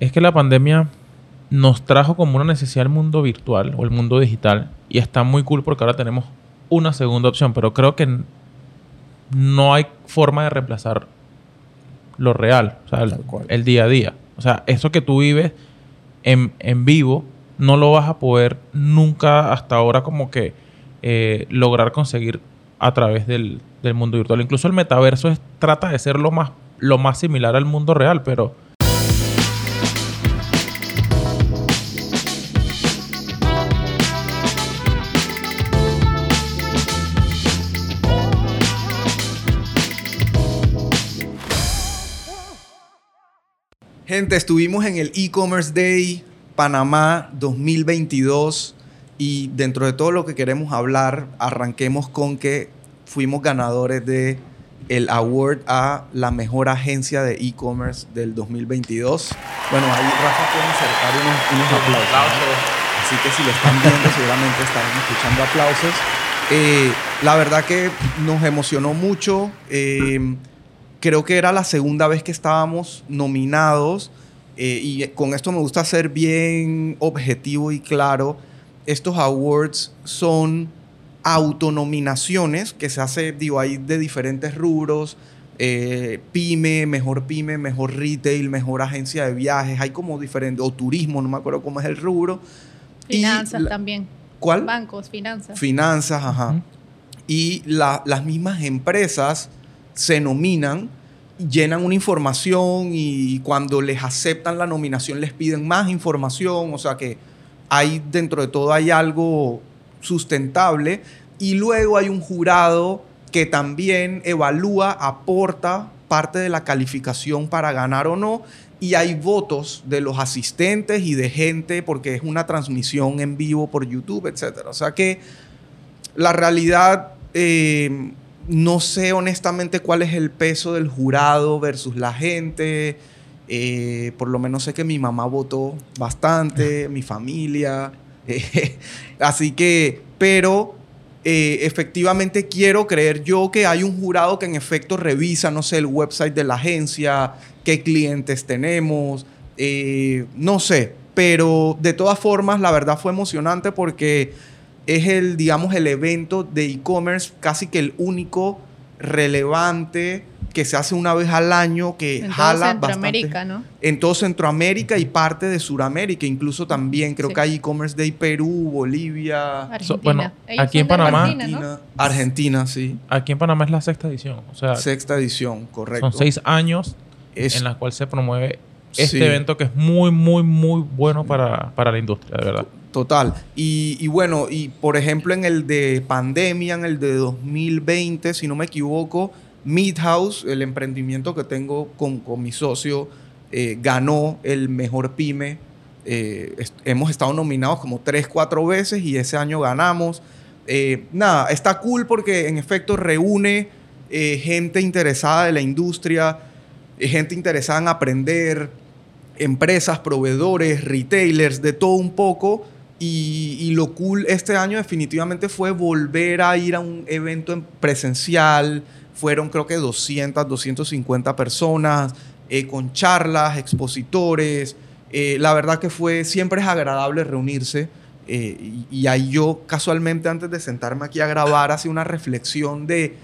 es que la pandemia nos trajo como una necesidad el mundo virtual o el mundo digital y está muy cool porque ahora tenemos una segunda opción, pero creo que no hay forma de reemplazar lo real, o sea, el, día a día. O sea, eso que tú vives en, en vivo no lo vas a poder nunca hasta ahora como que eh, lograr conseguir a través del, del, mundo virtual. Incluso el metaverso es, trata de ser lo más, lo más similar al mundo real, pero Gente, estuvimos en el e-commerce day Panamá 2022 y dentro de todo lo que queremos hablar, arranquemos con que fuimos ganadores de el award a la mejor agencia de e-commerce del 2022. Bueno, ahí Rafa puede insertar unos, aplausos. Así que si lo están viendo, seguramente estarán escuchando aplausos. Eh, la verdad que nos emocionó mucho. Eh, creo que era la segunda vez que estábamos nominados. Eh, y con esto me gusta ser bien objetivo y claro. Estos awards son autonominaciones que se hace, digo, ahí de diferentes rubros. Eh, pyme, mejor pyme, mejor retail, mejor agencia de viajes. Hay como diferentes, o turismo, no me acuerdo cómo es el rubro. Finanzas también. ¿Cuál? Bancos, finanzas. Finanzas, ajá. Y las mismas empresas se nominan, llenan una información y cuando les aceptan la nominación les piden más información, o sea que hay dentro de todo hay algo sustentable y luego hay un jurado que también evalúa, aporta parte de la calificación para ganar o no y hay votos de los asistentes y de gente porque es una transmisión en vivo por YouTube, etc. O sea que la realidad eh, no sé honestamente cuál es el peso del jurado versus la gente. Eh, por lo menos sé que mi mamá votó bastante, mi familia. así que, pero eh, efectivamente quiero creer yo que hay un jurado que en efecto revisa, no sé, el website de la agencia, qué clientes tenemos, eh, no sé. Pero de todas formas, la verdad fue emocionante porque es el, digamos, el evento de e-commerce, casi que el único relevante que se hace una vez al año, que en jala Centroamérica, ¿no? En todo Centroamérica y parte de Sudamérica, incluso también creo que hay e-commerce de Perú, Bolivia, Argentina. bueno, aquí en Panamá, Argentina, Argentina, sí. Aquí en Panamá es la sexta edición, o sea, sexta edición, correcto. Son seis años en la cual se promueve este evento que es muy, muy, muy bueno para, para la industria, de verdad. Total. Y, bueno, y por ejemplo en el de pandemia, en el de 2020, si no me equivoco, Midhouse, el emprendimiento que tengo con, mi socio, eh, ganó el mejor pyme. Eh, hemos estado nominados como tres, cuatro veces y ese año ganamos. Eh, nada, está cool porque en efecto reúne gente interesada de la industria, gente interesada en aprender, empresas, proveedores, retailers, de todo un poco y, lo cool este año definitivamente fue volver a ir a un evento presencial. Fueron creo que 200, 250 personas, eh, con charlas, expositores. Eh, la verdad que fue, siempre es agradable reunirse. Eh, y, ahí yo casualmente antes de sentarme aquí a grabar, hacía una reflexión de,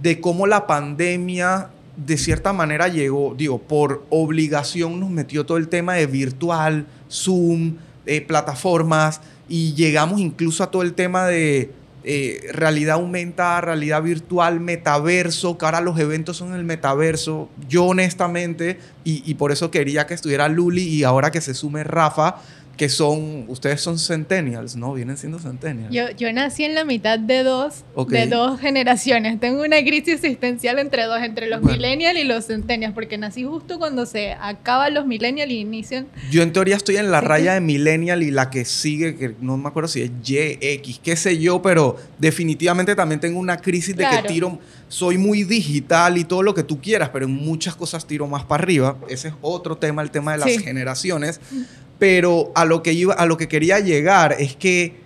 de cómo la pandemia de cierta manera llegó, digo, por obligación nos metió todo el tema de virtual, Zoom, eh, plataformas y llegamos incluso a todo el tema de eh, realidad aumentada, realidad virtual, metaverso, que ahora los eventos son el metaverso. Yo honestamente, y, y por eso quería que estuviera Luli y ahora que se sume Rafa, que son, ustedes son centennials, ¿no? Vienen siendo centennials. Yo, yo nací en la mitad de dos, de dos generaciones. Tengo una crisis existencial entre dos, entre los millennials y los centennials, porque nací justo cuando se acaban los millennials y inician. Yo en teoría estoy en la raya de millennial y la que sigue, que no me acuerdo si es Y, X, qué sé yo, pero definitivamente también tengo una crisis de que tiro, soy muy digital y todo lo que tú quieras, pero en muchas cosas tiro más para arriba. Ese es otro tema, el tema de las generaciones. Pero a lo que iba, a lo que quería llegar es que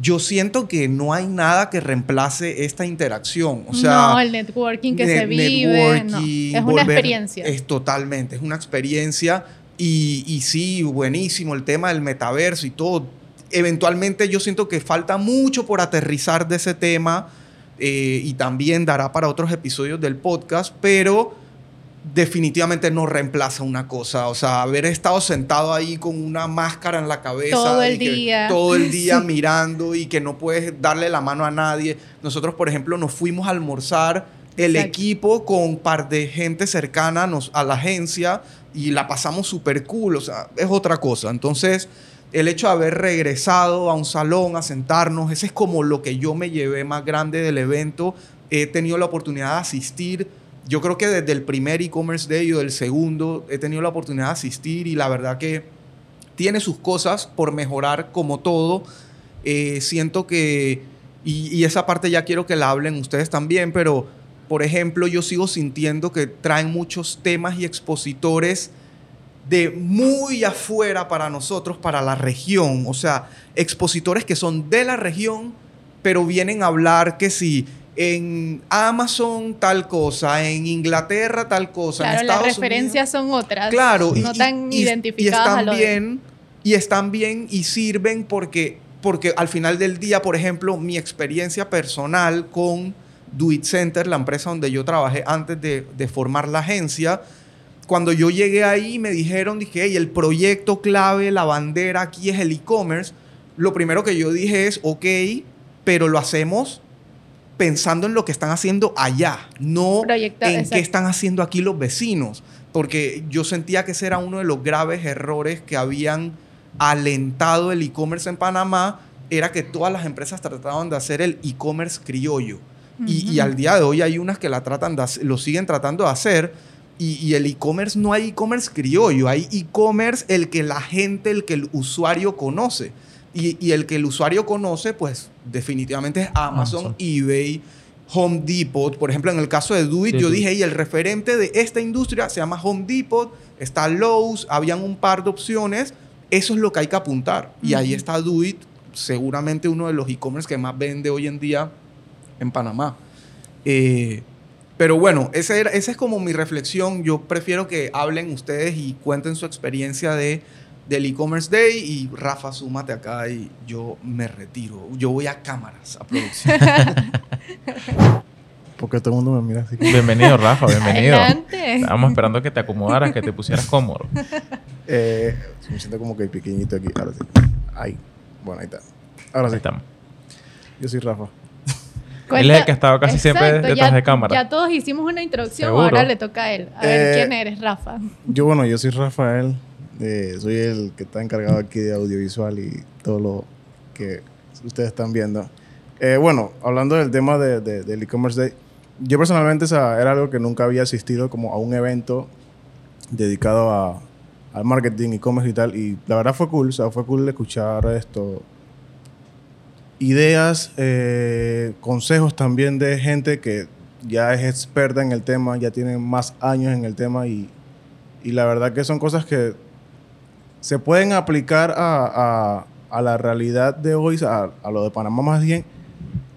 yo siento que no hay nada que reemplace esta interacción. O sea, no, el networking que se vive. es una experiencia. Es totalmente, es una experiencia. Y, y sí, buenísimo el tema del metaverso y todo. Eventualmente yo siento que falta mucho por aterrizar de ese tema eh, y también dará para otros episodios del podcast, pero definitivamente no reemplaza una cosa. O sea, haber estado sentado ahí con una máscara en la cabeza. Todo el día. Todo el día mirando y que no puedes darle la mano a nadie. Nosotros, por ejemplo, nos fuimos a almorzar el equipo con un par de gente cercana a la agencia y la pasamos súper cool. O sea, es otra cosa. Entonces, el hecho de haber regresado a un salón, a sentarnos, ese es como lo que yo me llevé más grande del evento. He tenido la oportunidad de asistir yo creo que desde el primer e-commerce day o del segundo he tenido la oportunidad de asistir y la verdad que tiene sus cosas por mejorar como todo. Eh, siento que, y, esa parte ya quiero que la hablen ustedes también, pero por ejemplo yo sigo sintiendo que traen muchos temas y expositores de muy afuera para nosotros, para la región. O sea, expositores que son de la región, pero vienen a hablar que si en Amazon tal cosa, en Inglaterra tal cosa. Claro, en las referencias son otras. Claro, no tan identificadas. Y están bien, y están bien y sirven porque, porque al final del día, por ejemplo, mi experiencia personal con Do It Center, la empresa donde yo trabajé antes de, de formar la agencia, cuando yo llegué ahí me dijeron, dije, hey, el proyecto clave, la bandera aquí es el e-commerce. Lo primero que yo dije es, ok, pero lo hacemos pensando en lo que están haciendo allá, no en qué están haciendo aquí los vecinos, porque yo sentía que ese era uno de los graves errores que habían alentado el e-commerce en Panamá, era que todas las empresas trataban de hacer el e-commerce criollo. y, al día de hoy hay unas que la tratan lo siguen tratando de hacer. Y, y el e-commerce no hay e-commerce criollo, hay e-commerce el que la gente, el que el usuario conoce. Y, el que el usuario conoce, pues definitivamente es Amazon, eBay, Home Depot. Por ejemplo, en el caso de Do yo dije, y el referente de esta industria se llama Home Depot, está Lowe's, habían un par de opciones. Eso es lo que hay que apuntar. Y ahí está Do seguramente uno de los e-commerce que más vende hoy en día en Panamá. Eh, pero bueno, esa, esa es como mi reflexión. Yo prefiero que hablen ustedes y cuenten su experiencia de del e-commerce day y Rafa, súmate acá y yo me retiro. Yo voy a cámaras, a producción. Porque todo el mundo me mira así. Bienvenido, Rafa, bienvenido. Adelante. Estábamos esperando que te acomodaras, que te pusieras cómodo. Eh, me siento como que pequeñito aquí. Ahora sí. Ahí. Bueno, ahí está. Ahora sí. estamos. Yo soy Rafa. él es el que ha estado casi siempre detrás de cámara. Ya todos hicimos una introducción, ahora le toca a él. A ver, eh, ¿quién eres, Rafa? Yo, bueno, yo soy Rafael soy el que está encargado aquí de audiovisual y todo lo que ustedes están viendo. Eh, bueno, hablando del tema de, del e-commerce day, yo personalmente era algo que nunca había asistido como a un evento dedicado a, al marketing, e-commerce y tal. Y la verdad fue cool, o sea, fue cool escuchar esto. Ideas, eh, consejos también de gente que ya es experta en el tema, ya tiene más años en el tema y, y la verdad que son cosas que se pueden aplicar a, la realidad de hoy, a, lo de Panamá más bien,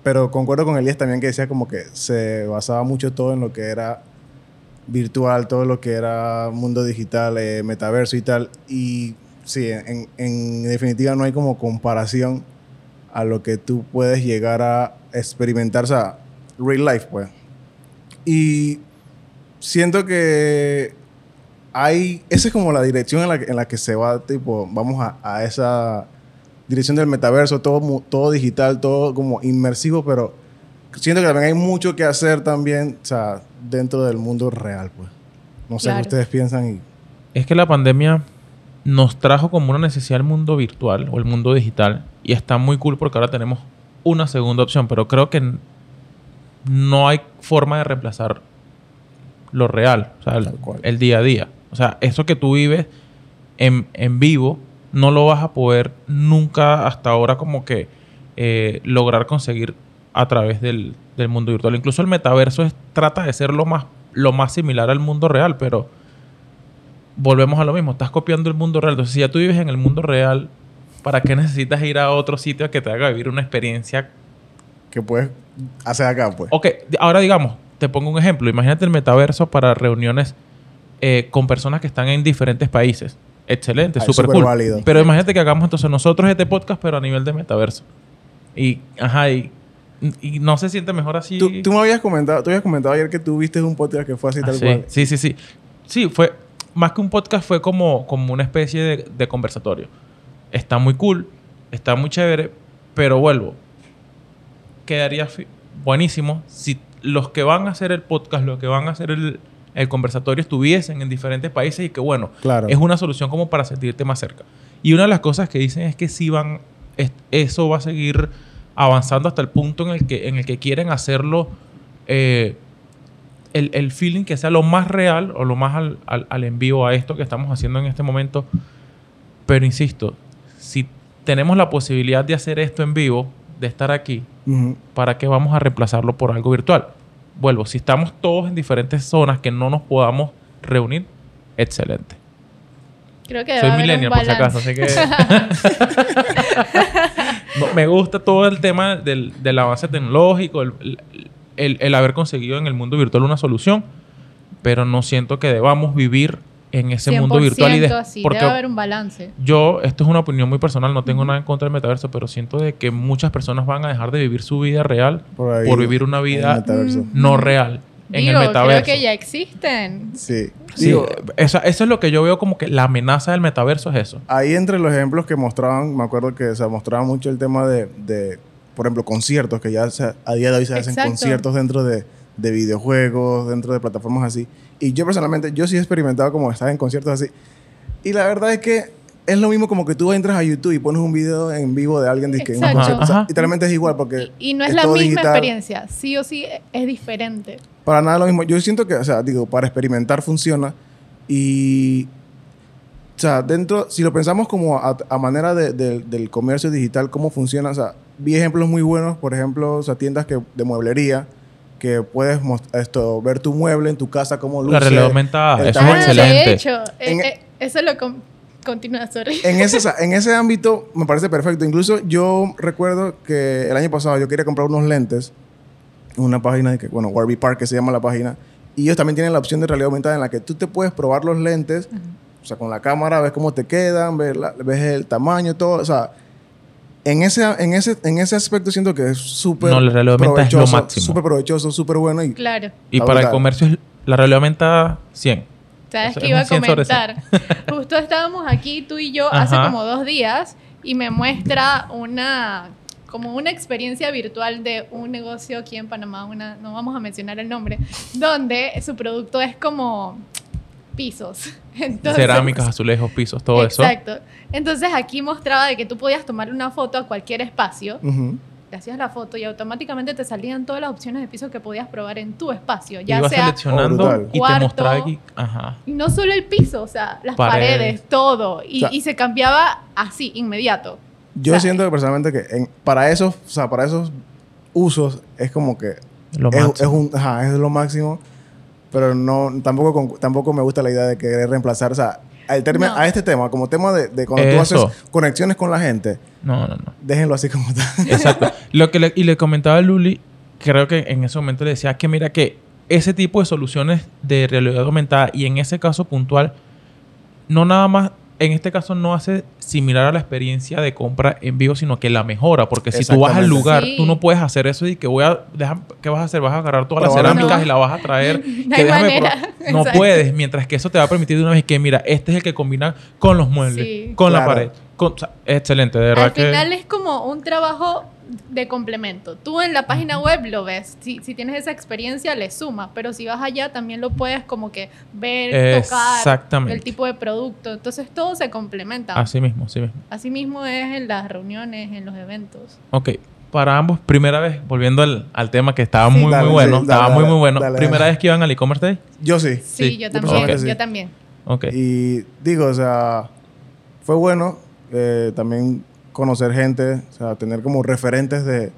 pero concuerdo con Elías también que decía como que se basaba mucho todo en lo que era virtual, todo lo que era mundo digital, eh, metaverso y tal. Y sí, en, en, definitiva no hay como comparación a lo que tú puedes llegar a experimentar, o sea, real life, pues. Y siento que hay, esa es como la dirección en la, en la que se va, tipo, vamos a, a, esa dirección del metaverso, todo, todo digital, todo como inmersivo, pero siento que también hay mucho que hacer también, o sea, dentro del mundo real, pues. No sé qué ustedes piensan. Y... Es que la pandemia nos trajo como una necesidad el mundo virtual o el mundo digital y está muy cool porque ahora tenemos una segunda opción, pero creo que no hay forma de reemplazar lo real, o sea, el, día a día. O sea, eso que tú vives en, vivo no lo vas a poder nunca hasta ahora como que eh, lograr conseguir a través del, mundo virtual. Incluso el metaverso es, trata de ser lo más, lo más similar al mundo real, pero volvemos a lo mismo. Estás copiando el mundo real. Entonces, si ya tú vives en el mundo real, ¿para qué necesitas ir a otro sitio a que te haga vivir una experiencia que puedes hacer acá, pues? Ok, ahora digamos, te pongo un ejemplo. Imagínate el metaverso para reuniones eh, con personas que están en diferentes países. excelente, súper cool. válido. Pero imagínate que hagamos entonces nosotros este podcast, pero a nivel de metaverso. Y, ajá, y, y no se siente mejor así. Tú, tú me habías comentado, tú habías comentado ayer que tú viste un podcast que fue así Ah, tal sí, cual. sí, sí, sí. Sí, fue más que un podcast, fue como, como una especie de, de conversatorio. Está muy cool, está muy chévere, pero vuelvo. Quedaría buenísimo si los que van a hacer el podcast, los que van a hacer el, el conversatorio estuviesen en diferentes países y que, bueno, Claro. es una solución como para sentirte más cerca. Y una de las cosas que dicen es que si van, es- eso va a seguir avanzando hasta el punto en el que, en el que quieren hacerlo, eh, el, el feeling que sea lo más real o lo más al, al, al en vivo a esto que estamos haciendo en este momento. Pero insisto, si tenemos la posibilidad de hacer esto en vivo, de estar aquí. ¿para qué vamos a reemplazarlo por algo virtual? Vuelvo, si estamos todos en diferentes zonas que no nos podamos reunir, excelente. Creo que Soy millennial, por si acaso, así que... No, me gusta todo el tema del, del avance tecnológico, el, el- el haber conseguido en el mundo virtual una solución, pero no siento que debamos vivir en ese mundo virtual y de- 100% así, porque debe haber un balance. yo, esto es una opinión muy personal, no tengo nada en contra del metaverso, pero siento de que muchas personas van a dejar de vivir su vida real Por ahí, por vivir una vida no real en Digo, el metaverso. creo que ya existen. Sí. Sí, Digo, esa- eso es lo que yo veo como que la amenaza del metaverso es eso. ahí entre los ejemplos que mostraban, me acuerdo que se mostraba mucho el tema de, de, por ejemplo, conciertos, que ya se- a día de hoy se hacen Exacto. conciertos dentro de, de videojuegos, dentro de plataformas así. Y yo personalmente, yo sí he experimentado como estar en conciertos así. Y la verdad es que es lo mismo como que tú entras a YouTube y pones un video en vivo de alguien un Exacto. O sea, Ajá. literalmente es igual porque Y no es, la todo misma digital. experiencia. Sí o sí es diferente. Para nada lo mismo. Yo siento que, o sea, digo, para experimentar funciona. Y, o sea, dentro, si lo pensamos como a, a manera de- de- del comercio digital, cómo funciona, o sea, vi ejemplos muy buenos, por ejemplo, o sea, tiendas que, de mueblería, que puedes esto, ver tu mueble en tu casa, cómo luce. La realidad aumentada, eso es Ah, excelente. de hecho, En- eh, eh, eso lo con- continúa, sorry. En ese, en ese ámbito me parece perfecto. Incluso yo recuerdo que el año pasado yo quería comprar unos lentes en una página de que, bueno, Warby Park, que se llama la página. Y ellos también tienen la opción de realidad aumentada en la que tú te puedes probar los lentes, o sea, con la cámara, ves cómo te quedan, ves, la- ves el tamaño, todo. O sea, en ese, en ese, en ese aspecto siento que es súper No, la realidad aumentada es lo provechoso, máximo. súper provechoso, súper bueno. Y Claro. Y para el comercio es la realidad aumentada 100. ¿Sabes O sea, qué es iba a 100 sobre 100. comentar? Justo estábamos aquí, tú y yo, hace como dos días y me muestra una como una experiencia virtual de un negocio aquí en Panamá, una, no vamos a mencionar el nombre, donde su producto es como pisos. Entonces, Cerámicas, azulejos, pisos, todo eso. Exacto. Entonces aquí mostraba de que tú podías tomar una foto a cualquier espacio, ujú. te hacías la foto y automáticamente te salían todas las opciones de piso que podías probar en tu espacio, ya Iba sea seleccionando Oh, y te Cuarto. mostraba aquí. Ajá. y no solo el piso, o sea, las Paredes. paredes, todo. Y, O sea- y se cambiaba así, inmediato. Yo O sea, siento que personalmente que en- para esos, o sea, para esos usos es como que Lo es, máximo. es un, ajá, es lo máximo, pero no, tampoco, con- tampoco me gusta la idea de querer reemplazar, o sea, al terme- No. a este tema, como tema de, de cuando tú Eso. haces conexiones con la gente, No, no, no. déjenlo así como está. Exacto. Lo que le- y le comentaba a Luli, creo que en ese momento le decía que mira que ese tipo de soluciones de realidad aumentada y en ese caso puntual, no nada más, en este caso no hace similar a la experiencia de compra en vivo, sino que la mejora. Porque si tú vas al lugar, Sí. tú no puedes hacer eso y que voy a... deja- ¿Qué vas a hacer? ¿Vas a agarrar todas las cerámicas no. y la vas a traer? No que hay déjame manera. probar. No Exacto. puedes. Mientras que eso te va a permitir de una vez que, mira, este es el que combina con los muebles, Sí. con la pared. con- o sea, excelente, de verdad Al que... final es como un trabajo de complemento. Tú en la página web lo ves. Si, si tienes esa experiencia, le suma. Pero si vas allá, también lo puedes como que ver, tocar, Exactamente. el tipo de producto. Entonces todo se complementa. Así mismo, así mismo. Así mismo es en las reuniones, en los eventos. Ok, para ambos, primera vez, volviendo al, al tema que estaba Sí. muy, Dale, muy bueno. sí, dale, estaba muy, dale, muy bueno. dale, primera dale. vez que iban al e-commerce day. Yo sí. Sí, Sí, yo yo también. sí. Yo también. Ok. Y digo, o sea, fue bueno eh, también conocer gente, o sea, tener como referentes de,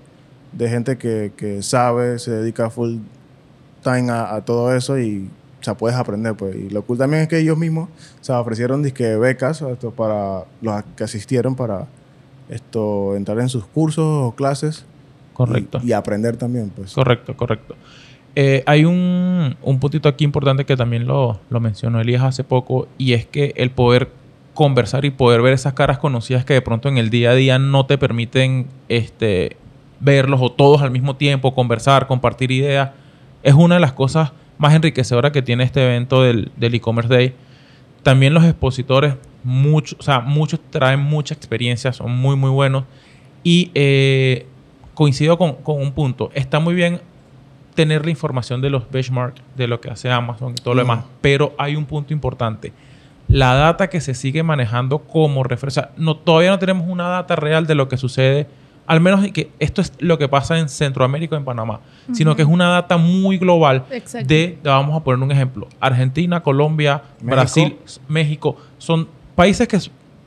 de gente que, que sabe, se dedica full time a, a todo eso y, o sea, puedes aprender, pues. Y lo cool también es que ellos mismos, o sea, ofrecieron disque becas esto, para los que asistieron para esto, entrar en sus cursos o clases. y- Correcto. Y, aprender también, pues. Correcto, correcto. Eh, hay un, un puntito aquí importante que también lo, lo mencionó Elías hace poco y es que el poder conversar y poder ver esas caras conocidas que de pronto en el día a día no te permiten este, verlos o todos al mismo tiempo, conversar, compartir ideas, es una de las cosas más enriquecedoras que tiene este evento del del e-commerce day. También los expositores, muchos, o sea, muchos traen mucha experiencia, son muy, muy buenos. Y eh, coincido con, con un punto. Está muy bien tener la información de los benchmarks, de lo que hace Amazon y todo lo demás. Pero hay un punto importante. La data que se sigue manejando como referencia. No, todavía no tenemos una data real de lo que sucede. Al menos que esto es lo que pasa en Centroamérica en Panamá. Sino que es una data muy global Exacto. de, vamos a poner un ejemplo, Argentina, Colombia, México. Brasil, México, son países que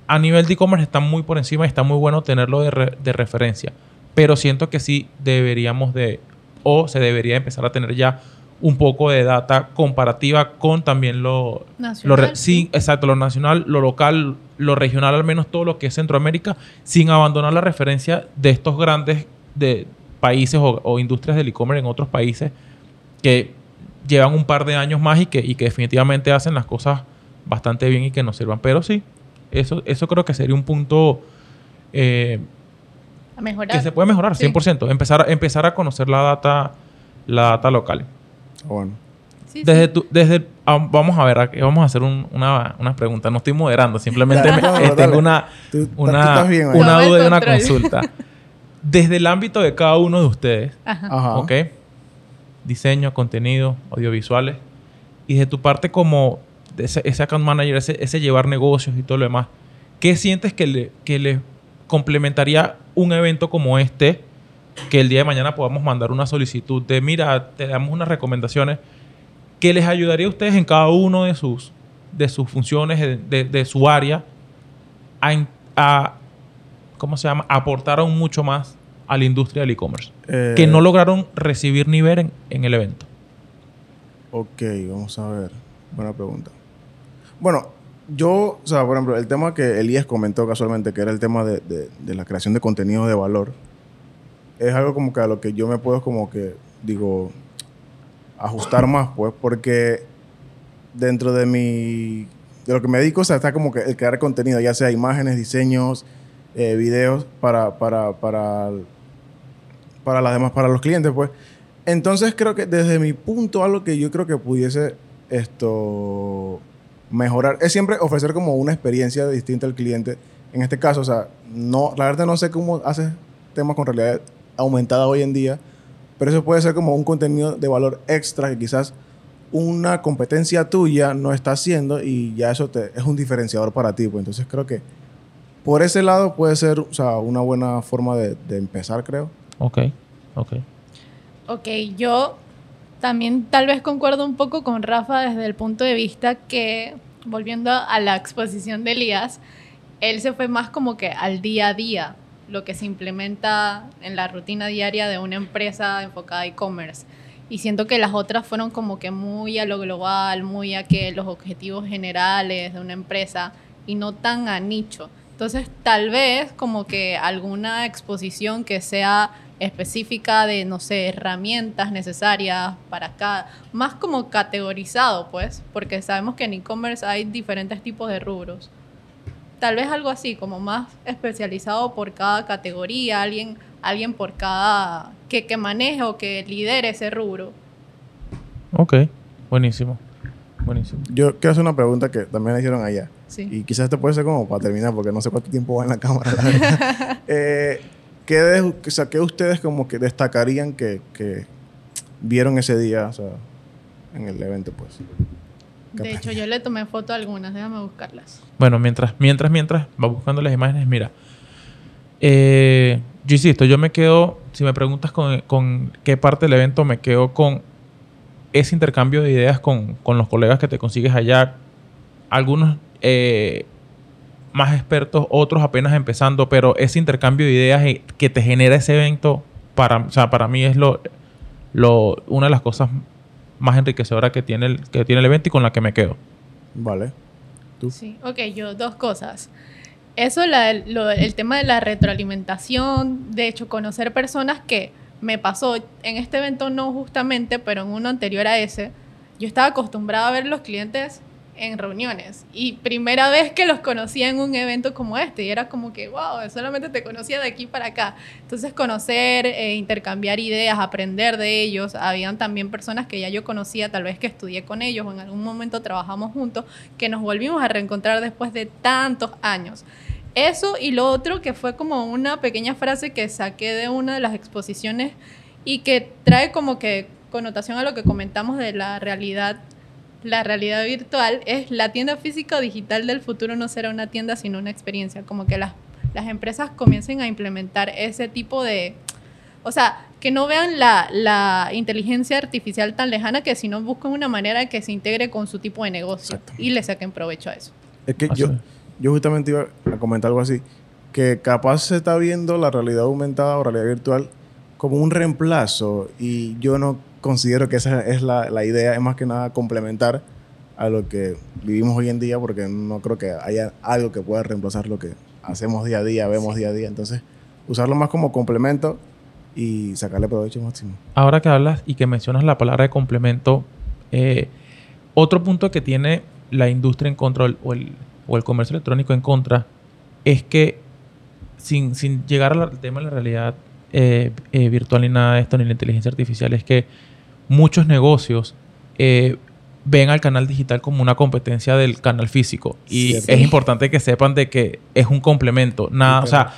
a nivel de e-commerce están muy por encima y está muy bueno tenerlo de, re- de referencia. Pero siento que sí deberíamos de, o se debería empezar a tener ya un poco de data comparativa con también lo... lo Nacional, re- sí, exacto, lo nacional, lo local, lo regional, al menos todo lo que es Centroamérica, sin abandonar la referencia de estos grandes de países o, o industrias del e-commerce en otros países que llevan un par de años más y que, y que definitivamente hacen las cosas bastante bien y que nos sirvan. Pero sí, eso, eso creo que sería un punto eh, A mejorar. que se puede mejorar, Sí. 100%. Empezar, a- empezar a conocer la data, la data local. Bueno. Sí, sí. Desde tu- desde, ah, vamos a ver, aquí vamos a hacer un- una, una pregunta. No estoy moderando, simplemente Dale, me- no, eh, dale. tengo una, Tú- una, bien una duda y una consulta. Desde el ámbito de cada uno de ustedes, Ajá. ¿ok? Diseño, contenido, audiovisuales. Y de tu parte como ese account manager, ese, ese llevar negocios y todo lo demás, ¿qué sientes que le, que le complementaría un evento como este? Que el día de mañana podamos mandar una solicitud de, mira, te damos unas recomendaciones que les ayudaría a ustedes en cada uno de sus, de sus funciones, de, de- su área, a, a, ¿cómo se llama? aportar aún mucho más a la industria del e-commerce. Eh, que no lograron recibir ni ver en, en el evento. Ok, vamos a ver. Buena pregunta. Bueno, yo, o sea, por ejemplo, el tema que Elías comentó casualmente, que era el tema de, de- de la creación de contenido de valor, es algo como que a lo que yo me puedo como que, digo, ajustar más, pues, porque dentro de mi, de lo que me dedico, o sea, está como que el crear contenido, ya sea imágenes, diseños, eh, videos para, para, para, para las demás, para los clientes, pues. Entonces creo que desde mi punto algo que yo creo que pudiese esto mejorar es siempre ofrecer como una experiencia distinta al cliente. En este caso, o sea, no, la verdad no sé cómo haces temas con realidad aumentada hoy en día, pero eso puede ser como un contenido de valor extra que quizás una competencia tuya no está haciendo y ya eso te, es un diferenciador para ti. Pues entonces creo que por ese lado puede ser o sea, una buena forma de, de empezar, creo. Ok, ok. Ok, yo también tal vez concuerdo un poco con Rafa desde el punto de vista que, volviendo a la exposición de Elías, él se fue más como que al día a día, lo que se implementa en la rutina diaria de una empresa enfocada a e-commerce. Y siento que las otras fueron como que muy a lo global, muy a que los objetivos generales de una empresa y no tan a nicho. Entonces, tal vez como que alguna exposición que sea específica de, no sé, herramientas necesarias para cada, más como categorizado, pues, porque sabemos que en e-commerce hay diferentes tipos de rubros. Tal vez algo así, como más especializado por cada categoría, alguien, alguien por cada, que, que maneje o que lidere ese rubro. Ok, buenísimo. Buenísimo. Yo quiero hacer una pregunta que también le hicieron allá. Sí. Y quizás esto puede ser como para terminar, porque no sé cuánto tiempo va en la cámara. la verdad. Eh, ¿qué, de- o sea, qué ustedes como que destacarían que, que vieron ese día, o sea, en el evento, pues? De hecho, yo le tomé foto a algunas, déjame buscarlas. Bueno, mientras, mientras, mientras va buscando las imágenes, mira. Eh, yo insisto, yo me quedo, si me preguntas con, con qué parte del evento, me quedo con ese intercambio de ideas con, con los colegas que te consigues allá. Algunos eh, más expertos, otros apenas empezando, pero ese intercambio de ideas eh, que te genera ese evento, para, o sea, para mí es lo, lo, una de las cosas más enriquecedoras que tiene, el, que tiene el evento y con la que me quedo. Vale. ¿Tú? Sí, ok, yo dos cosas. Eso, la- lo- el tema de la retroalimentación, de hecho, conocer personas que me pasó en este evento no justamente, pero en uno anterior a ese, yo estaba acostumbrada a ver los clientes en reuniones. Y primera vez que los conocía en un evento como este. Y era como que, wow, solamente te conocía de aquí para acá. Entonces conocer, eh, intercambiar ideas, aprender de ellos. Habían también personas que ya yo conocía, tal vez que estudié con ellos o en algún momento trabajamos juntos, que nos volvimos a reencontrar después de tantos años. Eso y lo otro que fue como una pequeña frase que saqué de una de las exposiciones y que trae como que connotación a lo que comentamos de la realidad la realidad virtual es la tienda física o digital del futuro no será una tienda sino una experiencia. Como que las, las empresas comiencen a implementar ese tipo de o sea que no vean la, la inteligencia artificial tan lejana que sino busquen una manera que se integre con su tipo de negocio y le saquen provecho a eso. Es que yo, yo justamente iba a comentar algo así, que capaz se está viendo la realidad aumentada o realidad virtual como un reemplazo y yo no considero que esa es la, la idea, es más que nada complementar a lo que vivimos hoy en día porque no creo que haya algo que pueda reemplazar lo que hacemos día a día, vemos día a día. Entonces, usarlo más como complemento y sacarle provecho máximo. Ahora que hablas y que mencionas la palabra de complemento, eh, otro punto que tiene la industria en control o el, o el comercio electrónico en contra es que sin, sin llegar al tema de la realidad eh, eh, virtual ni nada de esto, ni la inteligencia artificial, es que muchos negocios eh, ven al canal digital como una competencia del canal físico. Y Cierto. es importante que sepan de que es un complemento. Nada, o sea,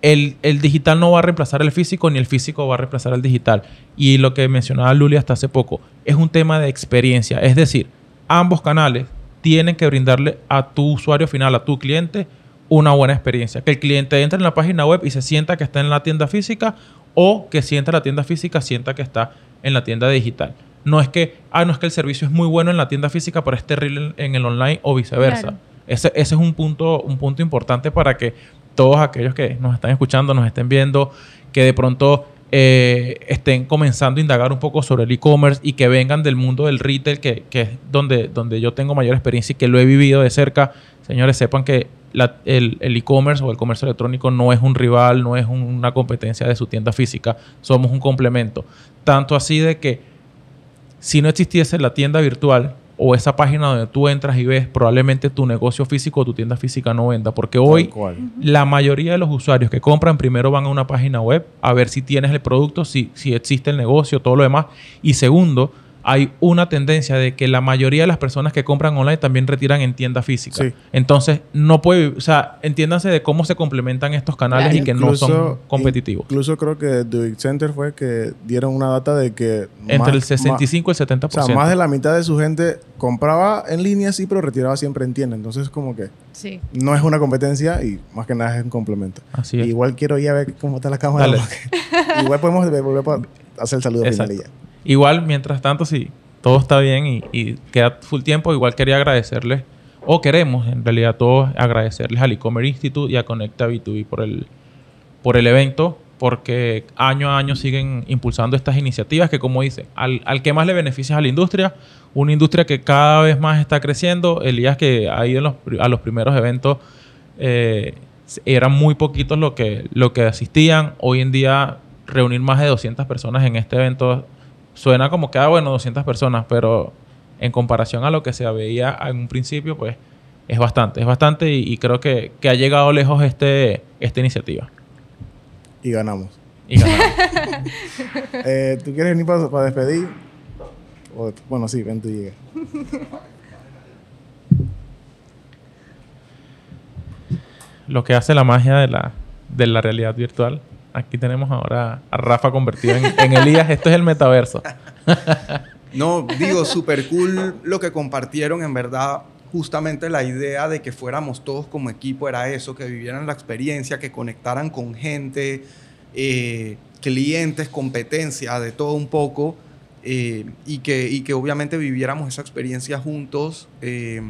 el, el digital no va a reemplazar el físico, ni el físico va a reemplazar al digital. Y lo que mencionaba Luli hasta hace poco, es un tema de experiencia. Es decir, ambos canales tienen que brindarle a tu usuario final, a tu cliente, una buena experiencia. Que el cliente entre en la página web y se sienta que está en la tienda física o que si entra a la tienda física sienta que está en la tienda digital. No es que, ah, no es que el servicio es muy bueno en la tienda física, pero es terrible en, en el online o viceversa. Claro. Ese, ese es un punto, un punto importante para que todos aquellos que nos están escuchando, nos estén viendo, que de pronto eh, estén comenzando a indagar un poco sobre el e-commerce y que vengan del mundo del retail, que, que es donde, donde yo tengo mayor experiencia y que lo he vivido de cerca. Señores, sepan que la- el el e-commerce o el comercio electrónico no es un rival, no es un- una competencia de su tienda física, somos un complemento. Tanto así de que si no existiese la tienda virtual o esa página donde tú entras y ves, probablemente tu negocio físico o tu tienda física no venda. Porque hoy la mayoría de los usuarios que compran primero van a una página web a ver si tienes el producto, si, si existe el negocio, todo lo demás. Y segundo, hay una tendencia de que la mayoría de las personas que compran online también retiran en tienda física. Sí. Entonces, no puede, o sea, entiéndanse de cómo se complementan estos canales Claro. y que no son competitivos. Incluso creo que The Big Center fue que dieron una data de que... Entre más- el 65 y el 70%. O sea, más de la mitad de su gente compraba en línea, sí, pero retiraba siempre en tienda. Entonces, como que sí no es una competencia y más que nada es un complemento. Así es. Igual quiero ir a ver cómo está la cámara. Dale. igual podemos volver para hacer el saludo final y ya. Igual, mientras tanto, si todo está bien y, queda full tiempo, igual quería agradecerles, o queremos en realidad todos agradecerles al e-commerce Institute y a Conecta B2B por el, por el evento, porque año a año siguen impulsando estas iniciativas que, como dice, al, al que más le beneficia a la industria, una industria que cada vez más está creciendo. Elías, que ha ido los a los primeros eventos, eh, eran muy poquitos lo que, lo que asistían. Hoy en día, reunir más de 200 personas en este evento suena como que, ah, bueno, 200 personas, pero en comparación a lo que se veía en un principio, pues es bastante, es bastante y, y creo que, que ha llegado lejos este, esta iniciativa. Y ganamos. Y ganamos. Eh, ¿Tú quieres venir para, despedir? O- bueno, sí, ven tú y llega. lo que hace la magia de la, de la realidad virtual. Aquí tenemos ahora a Rafa convertido en, Elías. Esto es el metaverso. No, digo, súper cool lo que compartieron, en verdad. Justamente la idea de que fuéramos todos como equipo era eso, que vivieran la experiencia, que conectaran con gente, eh, clientes, competencia, de todo un poco, eh, y, que, y que obviamente viviéramos esa experiencia juntos eh,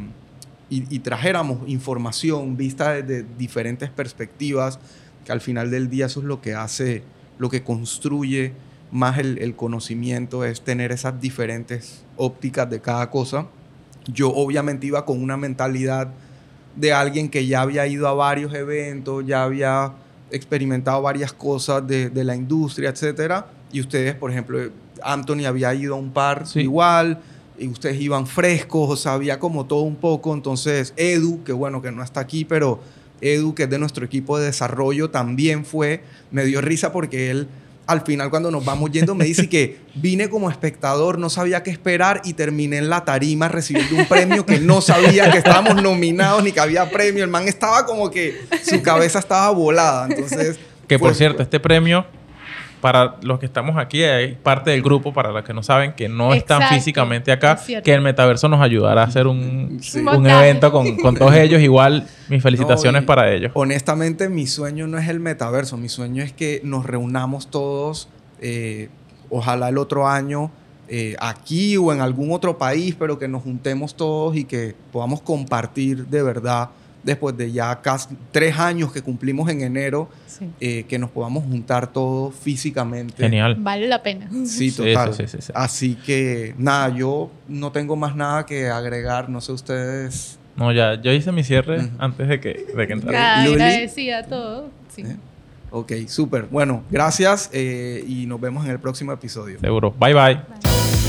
y, y trajéramos información vista desde diferentes perspectivas, que al final del día eso es lo que hace, lo que construye más el, el conocimiento, es tener esas diferentes ópticas de cada cosa. Yo obviamente iba con una mentalidad de alguien que ya había ido a varios eventos, ya había experimentado varias cosas de, de la industria, etcétera. Y ustedes, por ejemplo, Anthony había ido a un par Sí. igual, y ustedes iban frescos, o sea, había como todo un poco. Entonces, Edu, que bueno, que no está aquí, pero Edu, que es de nuestro equipo de desarrollo, también fue, me dio risa porque él al final cuando nos vamos yendo me dice que vine como espectador, no sabía qué esperar y terminé en la tarima recibiendo un premio que no sabía que estábamos nominados ni que había premio. El man estaba como que su cabeza estaba volada. Entonces... Que por cierto, este premio, para los que estamos aquí, hay parte del grupo, para los que no saben, que no están físicamente acá, es que el metaverso nos ayudará a hacer un, Sí. un evento con, con todos ellos. Igual, mis felicitaciones No, para ellos. Honestamente, mi sueño no es el metaverso. Mi sueño es que nos reunamos todos, eh, ojalá el otro año, eh, aquí o en algún otro país, pero que nos juntemos todos y que podamos compartir de verdad, después de ya casi tres años que cumplimos en enero, Sí. eh, que nos podamos juntar todos físicamente. Genial. Vale la pena. Sí, total. sí, sí, sí, sí. Así que nada, yo no tengo más nada que agregar. No sé ustedes. No, ya, yo hice mi cierre antes de que, de que entrara. Agradecida a todo. Sí. ¿eh? Ok, súper. Bueno, gracias eh, y nos vemos en el próximo episodio. Seguro. Bye, bye. Bye.